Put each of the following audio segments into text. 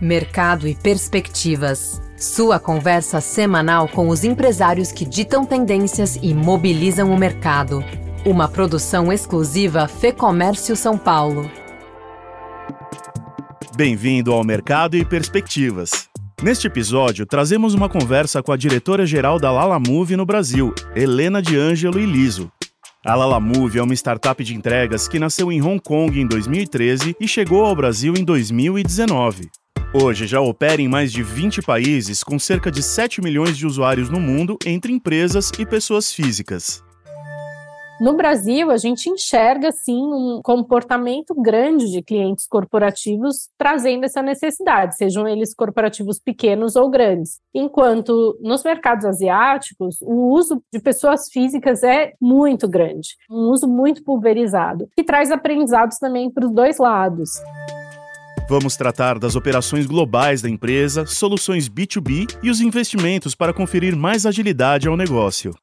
Mercado e Perspectivas. Sua conversa semanal com os empresários que ditam tendências e mobilizam o mercado. Uma produção exclusiva Fê Comércio São Paulo. Bem-vindo ao Mercado e Perspectivas. Neste episódio, trazemos uma conversa com a diretora-geral da Lala Move no Brasil, Helena de Ângelo e Liso. A Lala Move é uma startup de entregas que nasceu em Hong Kong em 2013 e chegou ao Brasil em 2019. Hoje já opera em mais de 20 países, com cerca de 7 milhões de usuários no mundo, entre empresas e pessoas físicas. No Brasil, a gente enxerga, sim, um comportamento grande de clientes corporativos trazendo essa necessidade, sejam eles corporativos pequenos ou grandes. Enquanto nos mercados asiáticos, o uso de pessoas físicas é muito grande, um uso muito pulverizado, que traz aprendizados também para os dois lados. Vamos tratar das operações globais da empresa, soluções B2B e os investimentos para conferir mais agilidade ao negócio.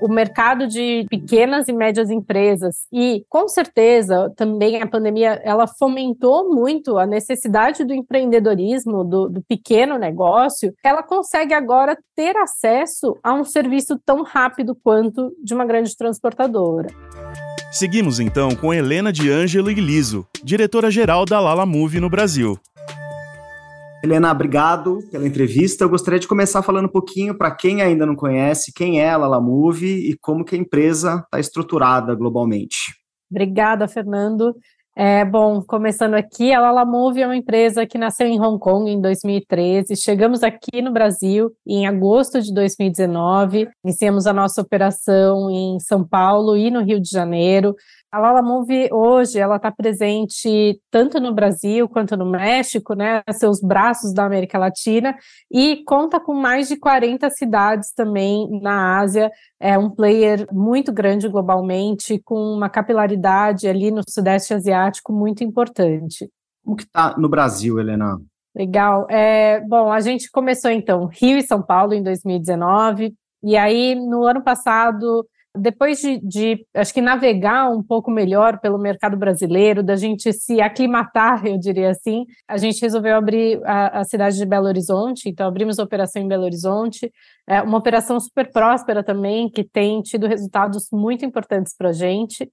O mercado de pequenas e médias empresas e com certeza também a pandemia ela fomentou muito a necessidade do empreendedorismo do, do, pequeno negócio. Ela consegue agora ter acesso a um serviço tão rápido quanto de uma grande transportadora Seguimos então com Helena de Ângelo Liso, diretora-geral da Lala Move no Brasil. Helena, obrigado pela entrevista. Eu gostaria de começar falando um pouquinho para quem ainda não conhece, quem é a Lala Move e como que a empresa está estruturada globalmente. Obrigada, Fernando. É, bom, começando aqui, a Lala Move é uma empresa que nasceu em Hong Kong em 2013. Chegamos aqui no Brasil em agosto de 2019. Iniciamos a nossa operação em São Paulo e no Rio de Janeiro. A Lala Move hoje ela está presente tanto no Brasil quanto no México, né, seus braços da América Latina, e conta com mais de 40 cidades também na Ásia. É um player muito grande globalmente, com uma capilaridade ali no Sudeste Asiático muito importante. Como que está no Brasil, Helena? Legal. É, bom, a gente começou então Rio e São Paulo em 2019, e aí no ano passado depois de, de, acho que navegar um pouco melhor pelo mercado brasileiro, da gente se aclimatar, eu diria assim, a gente resolveu abrir a, a cidade de Belo Horizonte, então abrimos a operação em Belo Horizonte, é uma operação super próspera também, que tem tido resultados muito importantes para a gente.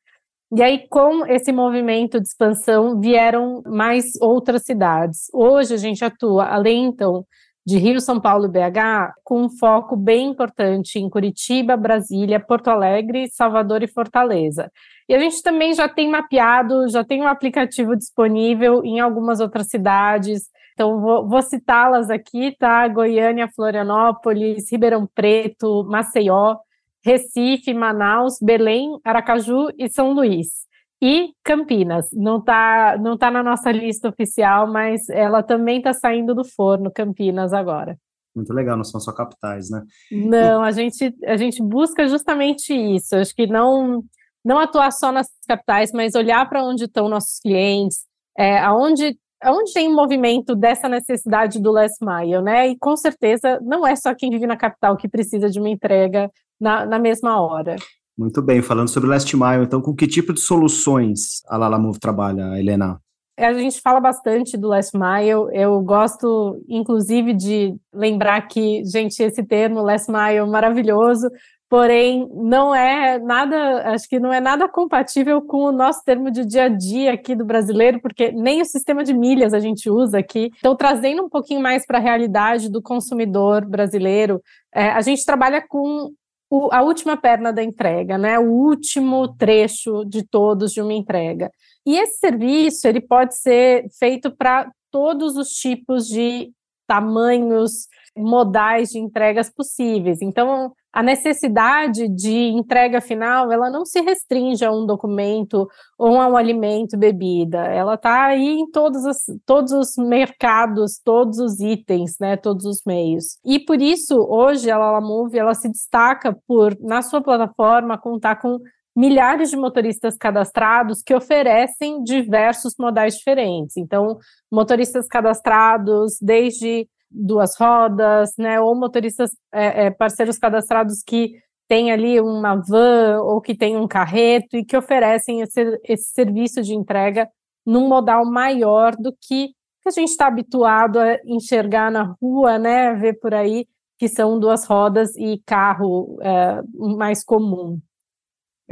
E aí, com esse movimento de expansão, vieram mais outras cidades. Hoje a gente atua, além então de Rio, São Paulo e BH, com um foco bem importante em Curitiba, Brasília, Porto Alegre, Salvador e Fortaleza. E a gente também já tem mapeado, já tem um aplicativo disponível em algumas outras cidades. Então, vou, vou citá-las aqui, tá? Goiânia, Florianópolis, Ribeirão Preto, Maceió, Recife, Manaus, Belém, Aracaju e São Luís e Campinas. Não está não tá na nossa lista oficial, mas ela também está saindo do forno, Campinas, agora. Muito legal, não são só capitais, né? Não, a gente, a gente busca justamente isso. Acho que não, não atuar só nas capitais, mas olhar para onde estão nossos clientes, é, aonde, aonde tem um movimento dessa necessidade do last mile, né? E com certeza não é só quem vive na capital que precisa de uma entrega na, na mesma hora. Muito bem, falando sobre Last Mile, então, com que tipo de soluções a Lala Move trabalha, Helena? A gente fala bastante do Last Mile, eu gosto, inclusive, de lembrar que, gente, esse termo Last Mile é maravilhoso, porém, não é nada, acho que não é nada compatível com o nosso termo de dia a dia aqui do brasileiro, porque nem o sistema de milhas a gente usa aqui. Então, trazendo um pouquinho mais para a realidade do consumidor brasileiro, é, a gente trabalha com o, a última perna da entrega, né? O último trecho de todos de uma entrega. E esse serviço ele pode ser feito para todos os tipos de tamanhos, modais de entregas possíveis. Então, a necessidade de entrega final, ela não se restringe a um documento ou a um alimento, bebida. Ela está aí em todos os, todos os mercados, todos os itens, né, todos os meios. E por isso, hoje, a Lalamove, ela se destaca por, na sua plataforma, contar com milhares de motoristas cadastrados que oferecem diversos modais diferentes. Então, motoristas cadastrados desde duas rodas, né, ou motoristas é, é, parceiros cadastrados que têm ali uma van ou que tem um carreto e que oferecem esse, esse serviço de entrega num modal maior do que que a gente está habituado a enxergar na rua, né, ver por aí, que são duas rodas e carro é, mais comum.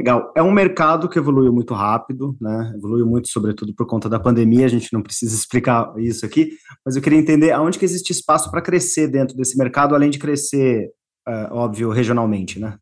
Legal. É um mercado que evoluiu muito rápido, né? Evoluiu muito, sobretudo por conta da pandemia. A gente não precisa explicar isso aqui, mas eu queria entender aonde que existe espaço para crescer dentro desse mercado, além de crescer, é, óbvio, regionalmente, né?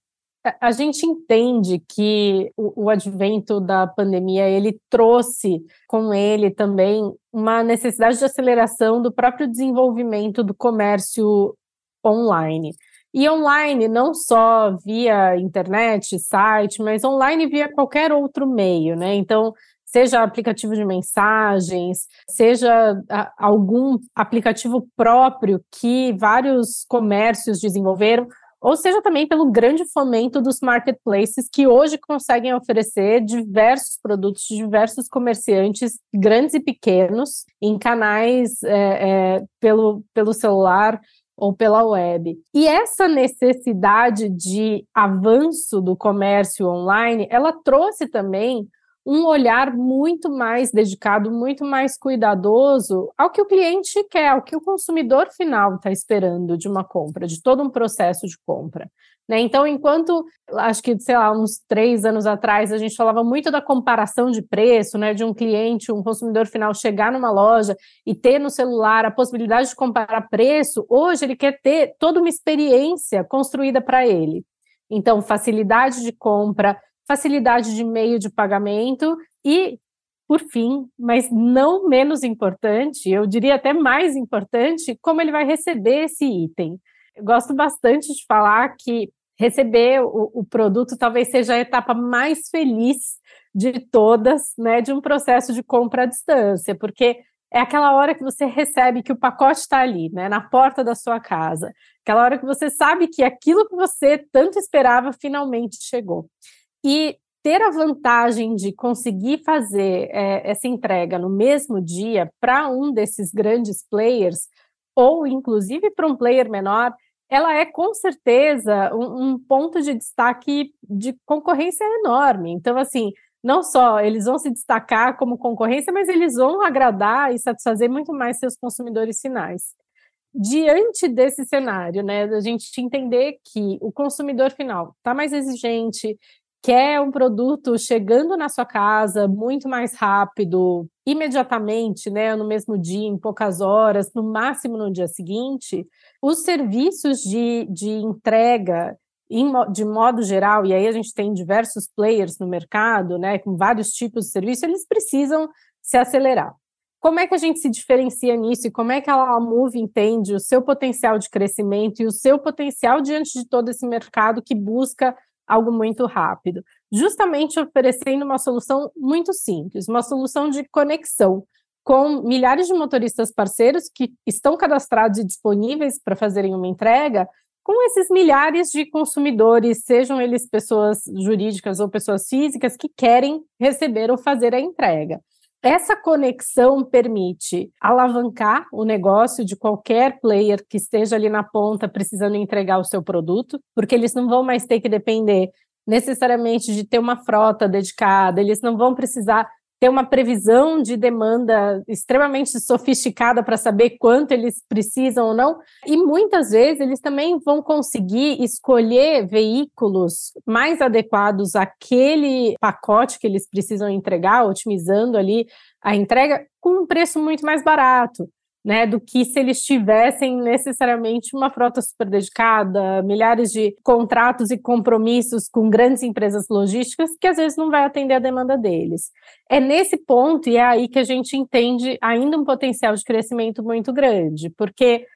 A gente entende que o, o, advento da pandemia ele trouxe com ele também uma necessidade de aceleração do próprio desenvolvimento do comércio online. E online não só via internet, site, mas online via qualquer outro meio, né? Então, seja aplicativo de mensagens, seja algum aplicativo próprio que vários comércios desenvolveram, ou seja também pelo grande fomento dos marketplaces que hoje conseguem oferecer diversos produtos de diversos comerciantes, grandes e pequenos, em canais é, é, pelo, pelo celular ou pela web. E essa necessidade de avanço do comércio online, ela trouxe também um olhar muito mais dedicado, muito mais cuidadoso ao que o cliente quer, ao que o consumidor final está esperando de uma compra, de todo um processo de compra. Né? Então, enquanto acho que, sei lá, uns três anos atrás, a gente falava muito da comparação de preço, né? De um cliente, um consumidor final chegar numa loja e ter no celular a possibilidade de comparar preço, hoje ele quer ter toda uma experiência construída para ele. Então, facilidade de compra, facilidade de meio de pagamento e, por fim, mas não menos importante, eu diria até mais importante, como ele vai receber esse item. Eu gosto bastante de falar que receber o, o produto talvez seja a etapa mais feliz de todas, né, de um processo de compra à distância, porque é aquela hora que você recebe que o pacote está ali, né, na porta da sua casa. Aquela hora que você sabe que aquilo que você tanto esperava finalmente chegou. E ter a vantagem de conseguir fazer é, essa entrega no mesmo dia para um desses grandes players, ou inclusive para um player menor, ela é com certeza um, um, ponto de destaque de concorrência enorme. Então, assim, não só eles vão se destacar como concorrência, mas eles vão agradar e satisfazer muito mais seus consumidores finais. Diante desse cenário, né, da gente entender que o consumidor final está mais exigente, quer um produto chegando na sua casa muito mais rápido, imediatamente, né, no mesmo dia, em poucas horas, no máximo no dia seguinte, os serviços de, de entrega, de modo geral, e aí a gente tem diversos players no mercado, né, com vários tipos de serviço, eles precisam se acelerar. Como é que a gente se diferencia nisso e como é que a Move entende o seu potencial de crescimento e o seu potencial diante de todo esse mercado que busca algo muito rápido, justamente oferecendo uma solução muito simples, uma solução de conexão com milhares de motoristas parceiros que estão cadastrados e disponíveis para fazerem uma entrega, com esses milhares de consumidores, sejam eles pessoas jurídicas ou pessoas físicas, que querem receber ou fazer a entrega. Essa conexão permite alavancar o negócio de qualquer player que esteja ali na ponta precisando entregar o seu produto, porque eles não vão mais ter que depender necessariamente de ter uma frota dedicada, eles não vão precisar ter uma previsão de demanda extremamente sofisticada para saber quanto eles precisam ou não. E muitas vezes eles também vão conseguir escolher veículos mais adequados àquele pacote que eles precisam entregar, otimizando ali a entrega com um preço muito mais barato né, do que se eles tivessem necessariamente uma frota super dedicada, milhares de contratos e compromissos com grandes empresas logísticas que às vezes não vai atender a demanda deles. É nesse ponto e é aí que a gente entende ainda um potencial de crescimento muito grande, porque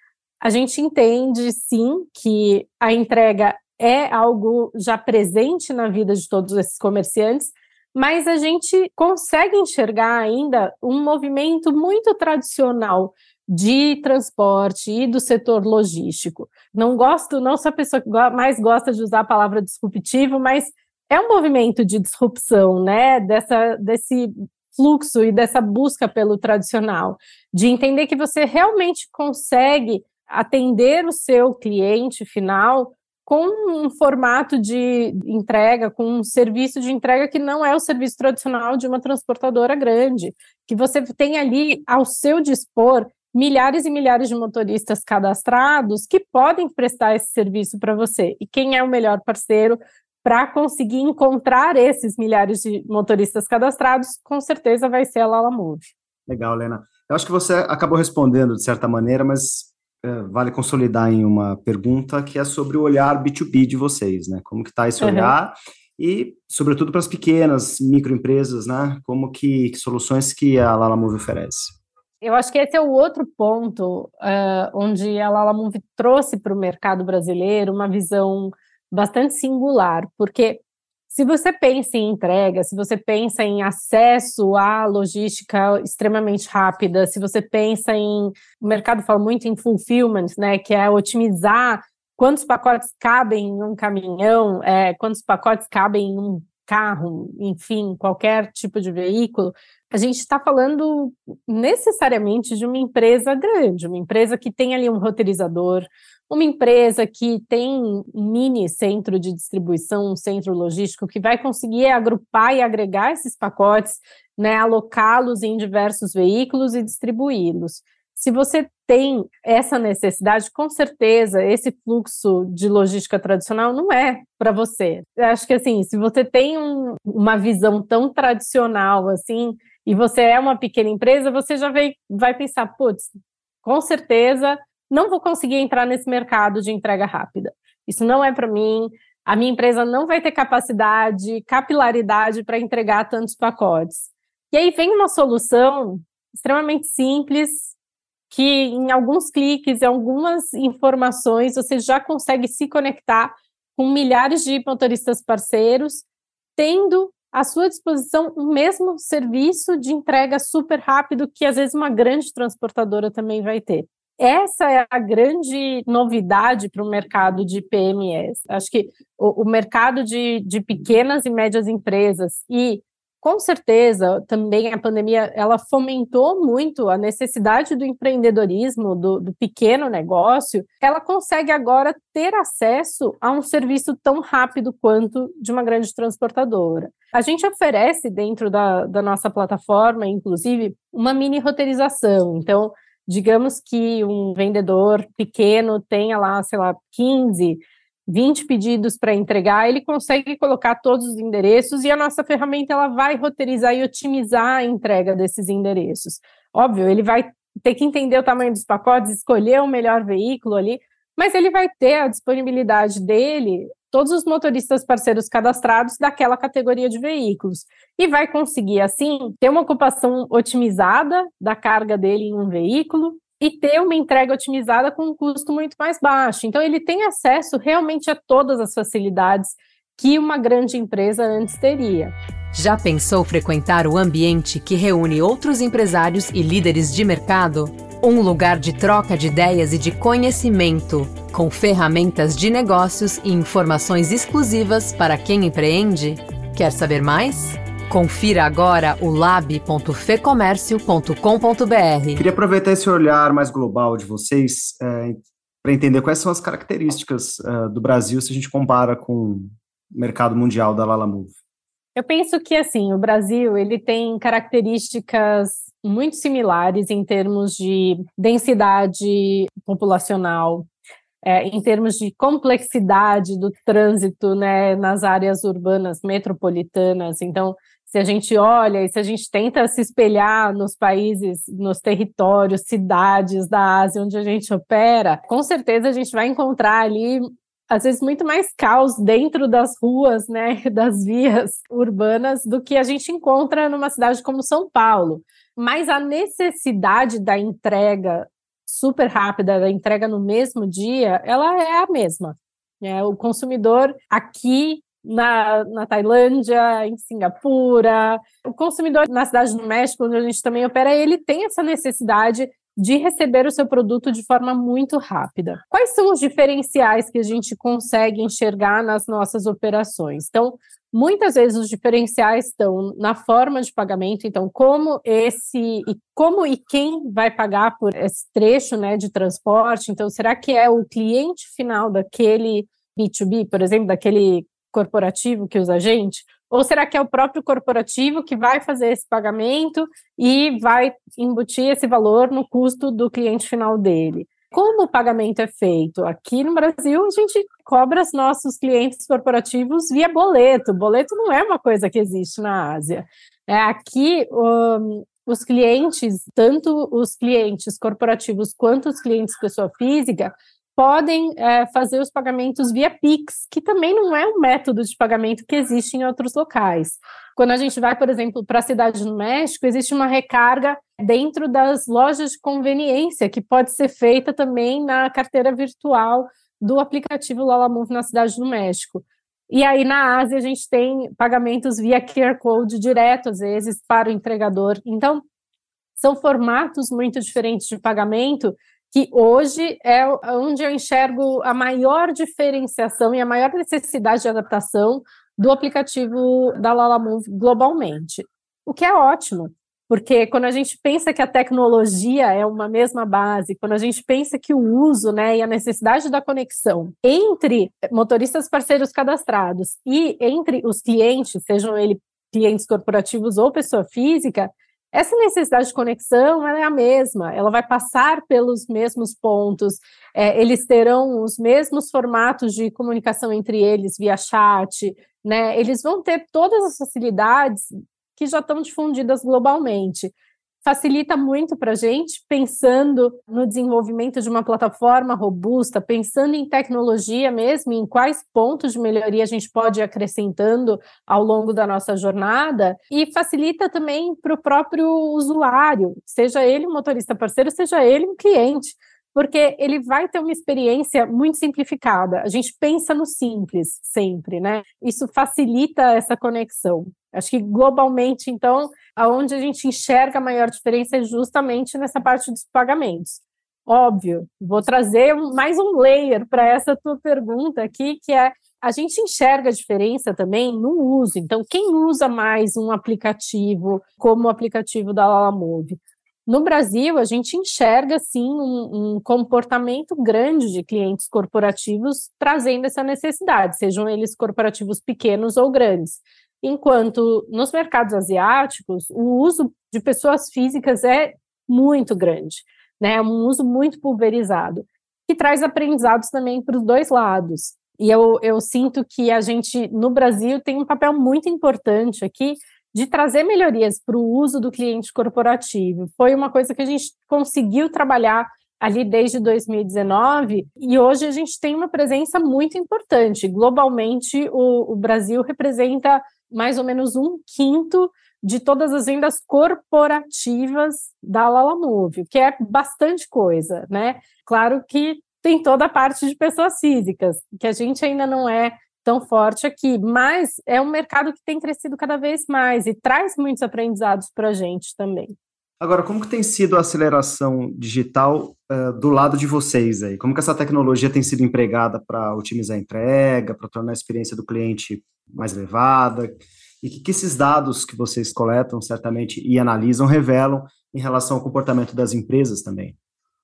a gente entende sim que a entrega é algo já presente na vida de todos esses comerciantes, mas a gente consegue enxergar ainda um movimento muito tradicional de transporte e do setor logístico. Não gosto, não sou a pessoa que mais gosta de usar a palavra disruptivo, mas é um movimento de disrupção, né? Dessa, desse fluxo e dessa busca pelo tradicional, de entender que você realmente consegue atender o seu cliente final com um formato de entrega, com um serviço de entrega que não é o serviço tradicional de uma transportadora grande, que você tem ali ao seu dispor milhares e milhares de motoristas cadastrados que podem prestar esse serviço para você. E quem é o melhor parceiro para conseguir encontrar esses milhares de motoristas cadastrados, com certeza vai ser a Lala Move. Legal, Lena. Eu acho que você acabou respondendo de certa maneira, mas é, vale consolidar em uma pergunta que é sobre o olhar B2B de vocês, né? Como que está esse olhar e, sobretudo, para as pequenas microempresas, né? Como que, que soluções que a Lala Move oferece? Eu acho que esse é o outro ponto uh, onde a Lala Move trouxe para o mercado brasileiro uma visão bastante singular, porque se você pensa em entrega, se você pensa em acesso à logística extremamente rápida, se você pensa em. O mercado fala muito em fulfillment, né, que é otimizar quantos pacotes cabem em um caminhão, é, quantos pacotes cabem em um carro, enfim, qualquer tipo de veículo, a gente está falando necessariamente de uma empresa grande, uma empresa que tem ali um roteirizador, uma empresa que tem um mini centro de distribuição, um centro logístico, que vai conseguir agrupar e agregar esses pacotes, né, alocá-los em diversos veículos e distribuí-los. Se você tem essa necessidade, com certeza esse fluxo de logística tradicional não é para você. Eu acho que assim, se você tem um, uma visão tão tradicional assim, e você é uma pequena empresa, você já vai, vai pensar, putz, com certeza não vou conseguir entrar nesse mercado de entrega rápida. Isso não é para mim. A minha empresa não vai ter capacidade, capilaridade para entregar tantos pacotes. E aí vem uma solução extremamente simples, que em alguns cliques, em algumas informações, você já consegue se conectar com milhares de motoristas parceiros, tendo à sua disposição o mesmo serviço de entrega super rápido que às vezes uma grande transportadora também vai ter. Essa é a grande novidade para o mercado de PMEs. Acho que o, o mercado de, de pequenas e médias empresas e com certeza, também a pandemia ela fomentou muito a necessidade do empreendedorismo, do, do, pequeno negócio. Ela consegue agora ter acesso a um serviço tão rápido quanto de uma grande transportadora. A gente oferece dentro da, da nossa plataforma, inclusive, uma mini roteirização. Então, digamos que um vendedor pequeno tenha lá, sei lá, 15 20 pedidos para entregar, ele consegue colocar todos os endereços e a nossa ferramenta ela vai roteirizar e otimizar a entrega desses endereços. Óbvio, ele vai ter que entender o tamanho dos pacotes, escolher o melhor veículo ali, mas ele vai ter a disponibilidade dele, todos os motoristas parceiros cadastrados daquela categoria de veículos, e vai conseguir, assim, ter uma ocupação otimizada da carga dele em um veículo, e ter uma entrega otimizada com um custo muito mais baixo. Então, ele tem acesso realmente a todas as facilidades que uma grande empresa antes teria. Já pensou frequentar o ambiente que reúne outros empresários e líderes de mercado? Um lugar de troca de ideias e de conhecimento, com ferramentas de negócios e informações exclusivas para quem empreende? Quer saber mais? Confira agora o lab.fecomércio.com.br. Queria aproveitar esse olhar mais global de vocês é, para entender quais são as características é, do Brasil se a gente compara com o mercado mundial da Lala Move. Eu penso que assim, o Brasil ele tem características muito similares em termos de densidade populacional, é, em termos de complexidade do trânsito né, nas áreas urbanas metropolitanas. Então, se a gente olha e se a gente tenta se espelhar nos países, nos territórios, cidades da Ásia onde a gente opera, com certeza a gente vai encontrar ali às vezes muito mais caos dentro das ruas, né, das vias urbanas do que a gente encontra numa cidade como São Paulo. Mas a necessidade da entrega super rápida, da entrega no mesmo dia, ela é a mesma. É, o consumidor aqui na, na Tailândia, em Singapura. O consumidor na cidade do México, onde a gente também opera, ele tem essa necessidade de receber o seu produto de forma muito rápida. Quais são os diferenciais que a gente consegue enxergar nas nossas operações? Então, muitas vezes os diferenciais estão na forma de pagamento, então como esse e como e quem vai pagar por esse trecho, né, de transporte? Então, será que é o cliente final daquele B2B, por exemplo, daquele corporativo que usa a gente, Ou será que é o próprio corporativo que vai fazer esse pagamento e vai embutir esse valor no custo do cliente final dele? Como o pagamento é feito? Aqui no Brasil, a gente cobra os nossos clientes corporativos via boleto. Boleto não é uma coisa que existe na Ásia. É, aqui, um, os clientes, tanto os clientes corporativos quanto os clientes pessoa física, podem é, fazer os pagamentos via Pix, que também não é um método de pagamento que existe em outros locais. Quando a gente vai, por exemplo, para a cidade do México, existe uma recarga dentro das lojas de conveniência, que pode ser feita também na carteira virtual do aplicativo Lala Move na cidade do México. E aí, na Ásia, a gente tem pagamentos via QR Code direto, às vezes, para o entregador. Então, são formatos muito diferentes de pagamento que hoje é onde eu enxergo a maior diferenciação e a maior necessidade de adaptação do aplicativo da Lala Move globalmente. O que é ótimo, porque quando a gente pensa que a tecnologia é uma mesma base, quando a gente pensa que o uso né, e a necessidade da conexão entre motoristas parceiros cadastrados e entre os clientes, sejam eles clientes corporativos ou pessoa física, essa necessidade de conexão é a mesma, ela vai passar pelos mesmos pontos, é, eles terão os mesmos formatos de comunicação entre eles via chat, né? Eles vão ter todas as facilidades que já estão difundidas globalmente facilita muito para a gente, pensando no desenvolvimento de uma plataforma robusta, pensando em tecnologia mesmo, em quais pontos de melhoria a gente pode ir acrescentando ao longo da nossa jornada, e facilita também para o próprio usuário, seja ele um motorista parceiro, seja ele um cliente porque ele vai ter uma experiência muito simplificada. A gente pensa no simples sempre, né? Isso facilita essa conexão. Acho que globalmente, então, aonde a gente enxerga a maior diferença é justamente nessa parte dos pagamentos. Óbvio, vou trazer mais um layer para essa tua pergunta aqui, que é a gente enxerga a diferença também no uso. Então, quem usa mais um aplicativo como o aplicativo da Lalamove? No Brasil, a gente enxerga, sim, um, um, comportamento grande de clientes corporativos trazendo essa necessidade, sejam eles corporativos pequenos ou grandes. Enquanto nos mercados asiáticos, o uso de pessoas físicas é muito grande, né? É um uso muito pulverizado, que traz aprendizados também para os dois lados. E eu, eu sinto que a gente, no Brasil, tem um papel muito importante aqui de trazer melhorias para o uso do cliente corporativo. Foi uma coisa que a gente conseguiu trabalhar ali desde 2019 e hoje a gente tem uma presença muito importante. Globalmente, o, o Brasil representa mais ou menos um quinto de todas as vendas corporativas da Lalamove, que é bastante coisa, né? Claro que tem toda a parte de pessoas físicas, que a gente ainda não é tão forte aqui, mas é um mercado que tem crescido cada vez mais e traz muitos aprendizados para a gente também. Agora, como que tem sido a aceleração digital uh, do lado de vocês aí? Como que essa tecnologia tem sido empregada para otimizar a entrega, para tornar a experiência do cliente mais elevada? E que, que esses dados que vocês coletam, certamente, e analisam, revelam em relação ao comportamento das empresas também?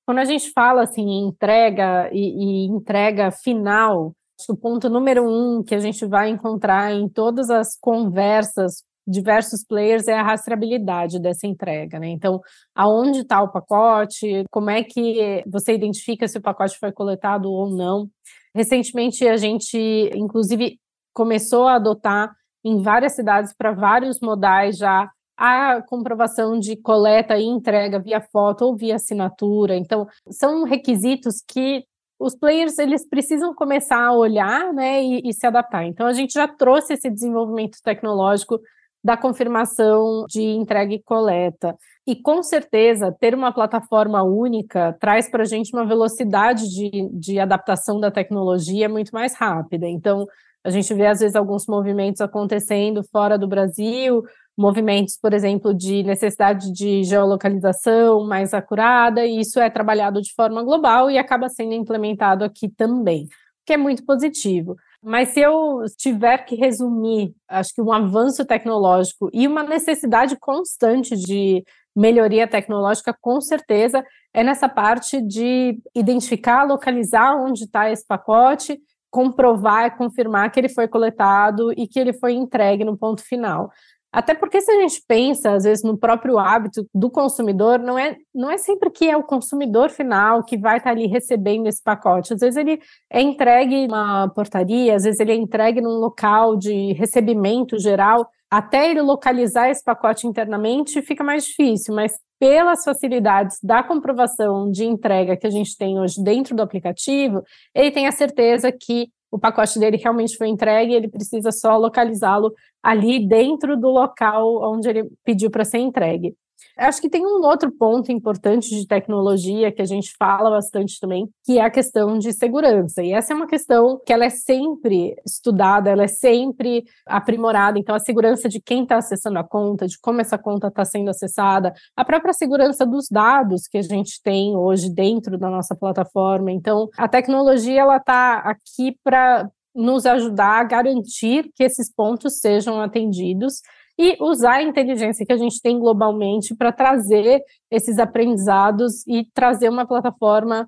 Quando a gente fala assim em entrega e, e entrega final, o ponto número um que a gente vai encontrar em todas as conversas diversos players é a rastreabilidade dessa entrega, né? Então, aonde está o pacote, como é que você identifica se o pacote foi coletado ou não. Recentemente, a gente, inclusive, começou a adotar em várias cidades para vários modais já a comprovação de coleta e entrega via foto ou via assinatura. Então, são requisitos que os players eles precisam começar a olhar né, e, e, se adaptar. Então, a gente já trouxe esse desenvolvimento tecnológico da confirmação de entrega e coleta. E com certeza, ter uma plataforma única traz para a gente uma velocidade de, de adaptação da tecnologia muito mais rápida. Então, a gente vê, às vezes, alguns movimentos acontecendo fora do Brasil, movimentos, por exemplo, de necessidade de geolocalização mais acurada, e isso é trabalhado de forma global e acaba sendo implementado aqui também, que é muito positivo. Mas se eu tiver que resumir, acho que um avanço tecnológico e uma necessidade constante de melhoria tecnológica, com certeza, é nessa parte de identificar, localizar onde está esse pacote comprovar, confirmar que ele foi coletado e que ele foi entregue no ponto final. Até porque se a gente pensa, às vezes, no próprio hábito do consumidor, não é, não é sempre que é o consumidor final que vai estar ali recebendo esse pacote. Às vezes ele é entregue uma portaria, às vezes ele é entregue num local de recebimento geral. Até ele localizar esse pacote internamente fica mais difícil, mas pelas facilidades da comprovação de entrega que a gente tem hoje dentro do aplicativo, ele tem a certeza que o pacote dele realmente foi entregue, ele precisa só localizá-lo ali dentro do local onde ele pediu para ser entregue. Acho que tem um outro ponto importante de tecnologia que a gente fala bastante também, que é a questão de segurança. E essa é uma questão que ela é sempre estudada, ela é sempre aprimorada. Então, a segurança de quem está acessando a conta, de como essa conta está sendo acessada, a própria segurança dos dados que a gente tem hoje dentro da nossa plataforma. Então, a tecnologia ela está aqui para nos ajudar a garantir que esses pontos sejam atendidos e usar a inteligência que a gente tem globalmente para trazer esses aprendizados e trazer uma plataforma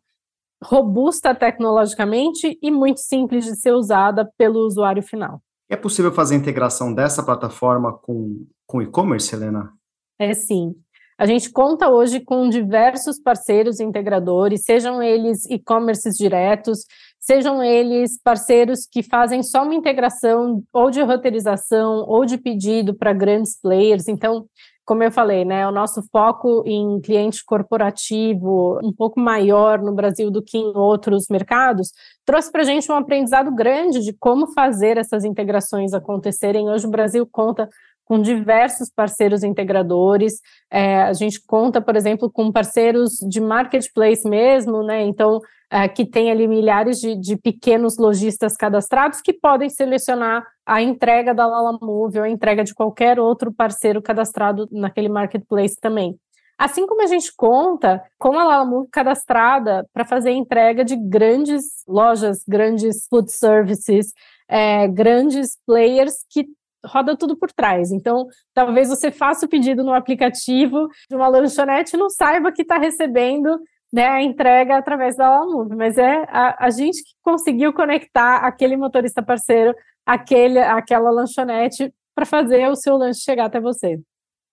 robusta tecnologicamente e muito simples de ser usada pelo usuário final. É possível fazer a integração dessa plataforma com o e-commerce, Helena? É sim. A gente conta hoje com diversos parceiros integradores, sejam eles e-commerces diretos, sejam eles parceiros que fazem só uma integração ou de roteirização ou de pedido para grandes players. Então, como eu falei, né, o nosso foco em cliente corporativo um pouco maior no Brasil do que em outros mercados, trouxe para a gente um aprendizado grande de como fazer essas integrações acontecerem. Hoje o Brasil conta com diversos parceiros integradores. É, a gente conta, por exemplo, com parceiros de marketplace mesmo, né? Então, é, que tem ali milhares de, de, pequenos lojistas cadastrados que podem selecionar a entrega da Lala Move ou a entrega de qualquer outro parceiro cadastrado naquele marketplace também. Assim como a gente conta com a Lala Move cadastrada para fazer entrega de grandes lojas, grandes food services, é, grandes players que roda tudo por trás. Então, talvez você faça o pedido no aplicativo de uma lanchonete e não saiba que está recebendo né, a entrega através da Alamove, mas é a, a, gente que conseguiu conectar aquele motorista parceiro, aquele, aquela lanchonete, para fazer o seu lanche chegar até você.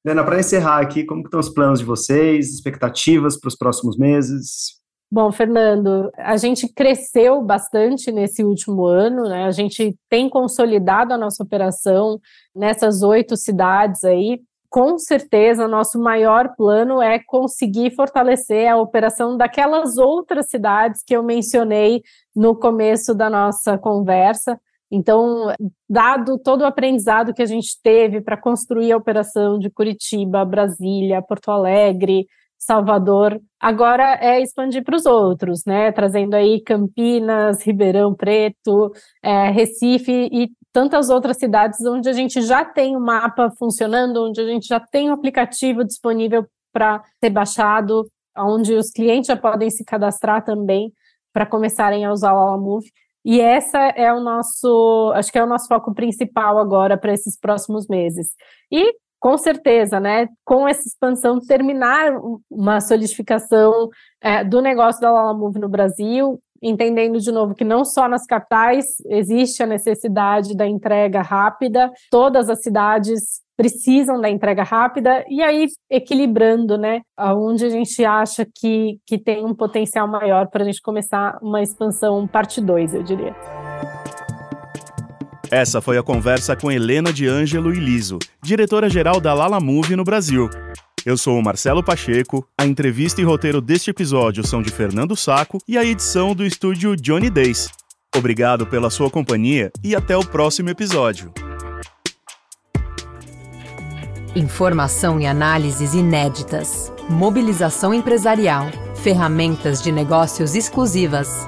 Helena, para encerrar aqui, como estão os planos de vocês, expectativas para os próximos meses? Bom, Fernando, a gente cresceu bastante nesse último ano, né? A gente tem consolidado a nossa operação nessas oito cidades aí. Com certeza, nosso maior plano é conseguir fortalecer a operação daquelas outras cidades que eu mencionei no começo da nossa conversa. Então, dado todo o aprendizado que a gente teve para construir a operação de Curitiba, Brasília, Porto Alegre, Salvador, agora é expandir para os outros, né? Trazendo aí Campinas, Ribeirão Preto, é, Recife e tantas outras cidades onde a gente já tem o mapa funcionando, onde a gente já tem o aplicativo disponível para ser baixado, onde os clientes já podem se cadastrar também para começarem a usar o Alamove. E essa é o nosso, acho que é o nosso foco principal agora para esses próximos meses. E com certeza, né, com essa expansão, terminar uma solidificação é, do negócio da Lala Move no Brasil, entendendo de novo que não só nas capitais existe a necessidade da entrega rápida, todas as cidades precisam da entrega rápida, e aí equilibrando, né, aonde a gente acha que, que tem um potencial maior para a gente começar uma expansão parte 2, eu diria. Essa foi a conversa com Helena de Ângelo e Liso, diretora-geral da Lala Move no Brasil. Eu sou o Marcelo Pacheco, a entrevista e roteiro deste episódio são de Fernando Saco e a edição do estúdio Johnny Days. Obrigado pela sua companhia e até o próximo episódio. Informação e análises inéditas, mobilização empresarial, ferramentas de negócios exclusivas.